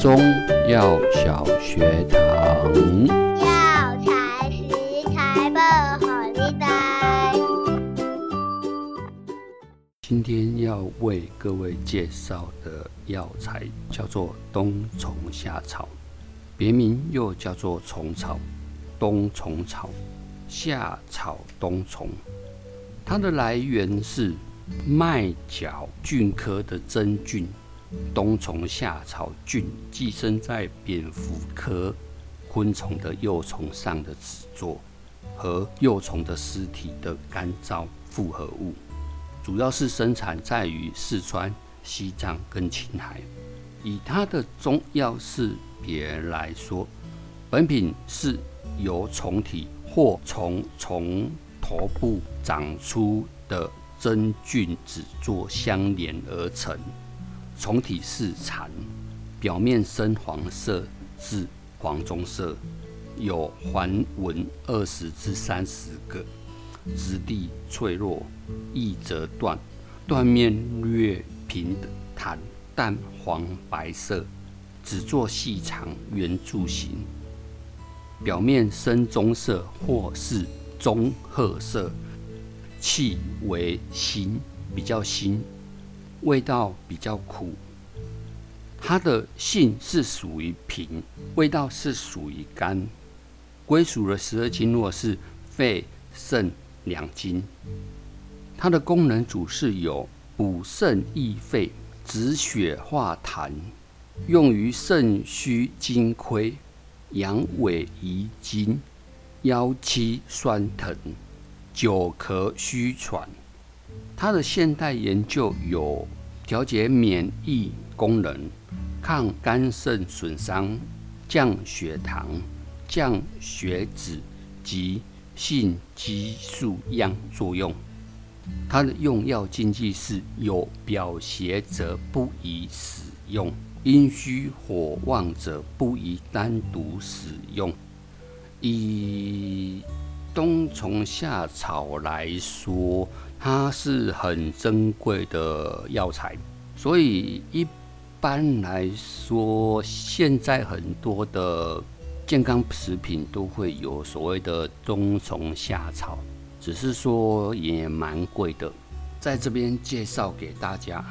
中药小学堂。药材食材不好你带。今天要为各位介绍的药材叫做冬虫夏草，别名又叫做虫草、冬虫草、夏草冬虫。它的来源是麦角菌科的真菌。冬虫夏草菌寄生在蝙蝠科昆虫的幼虫上的纸座和幼虫的尸体的干燥复合物，主要是生产在于四川、西藏跟青海。以它的中药识别来说，本品是由虫体或从虫头部长出的真菌纸座相连而成。虫体是蚕，表面深黄色至黄棕色，有环纹二十至三十个，质地脆弱，易折断，断面略平坦，淡黄白色，只做细长圆柱形，表面深棕色或是棕褐色，气为辛，比较辛。味道比较苦，它的性是属于平，味道是属于甘，归属的十二经络是肺、肾两经。它的功能主是有补肾益肺、止血化痰，用于肾虚精亏、阳痿遗精、腰膝酸疼、久咳虚喘。它的现代研究有调节免疫功能、抗肝肾损伤、降血糖、降血脂及性激素样作用。它的用药禁忌是有表邪则不宜使用，阴虚火旺者不宜单独使用。以冬虫夏草来说，它是很珍贵的药材，所以一般来说，现在很多的健康食品都会有所谓的冬虫夏草，只是说也蛮贵的。在这边介绍给大家，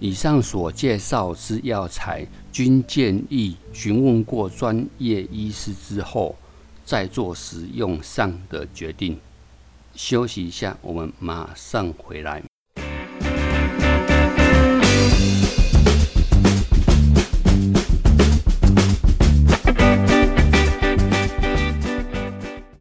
以上所介绍之药材，均建议询问过专业医师之后再做使用上的决定。休息一下，我们马上回来。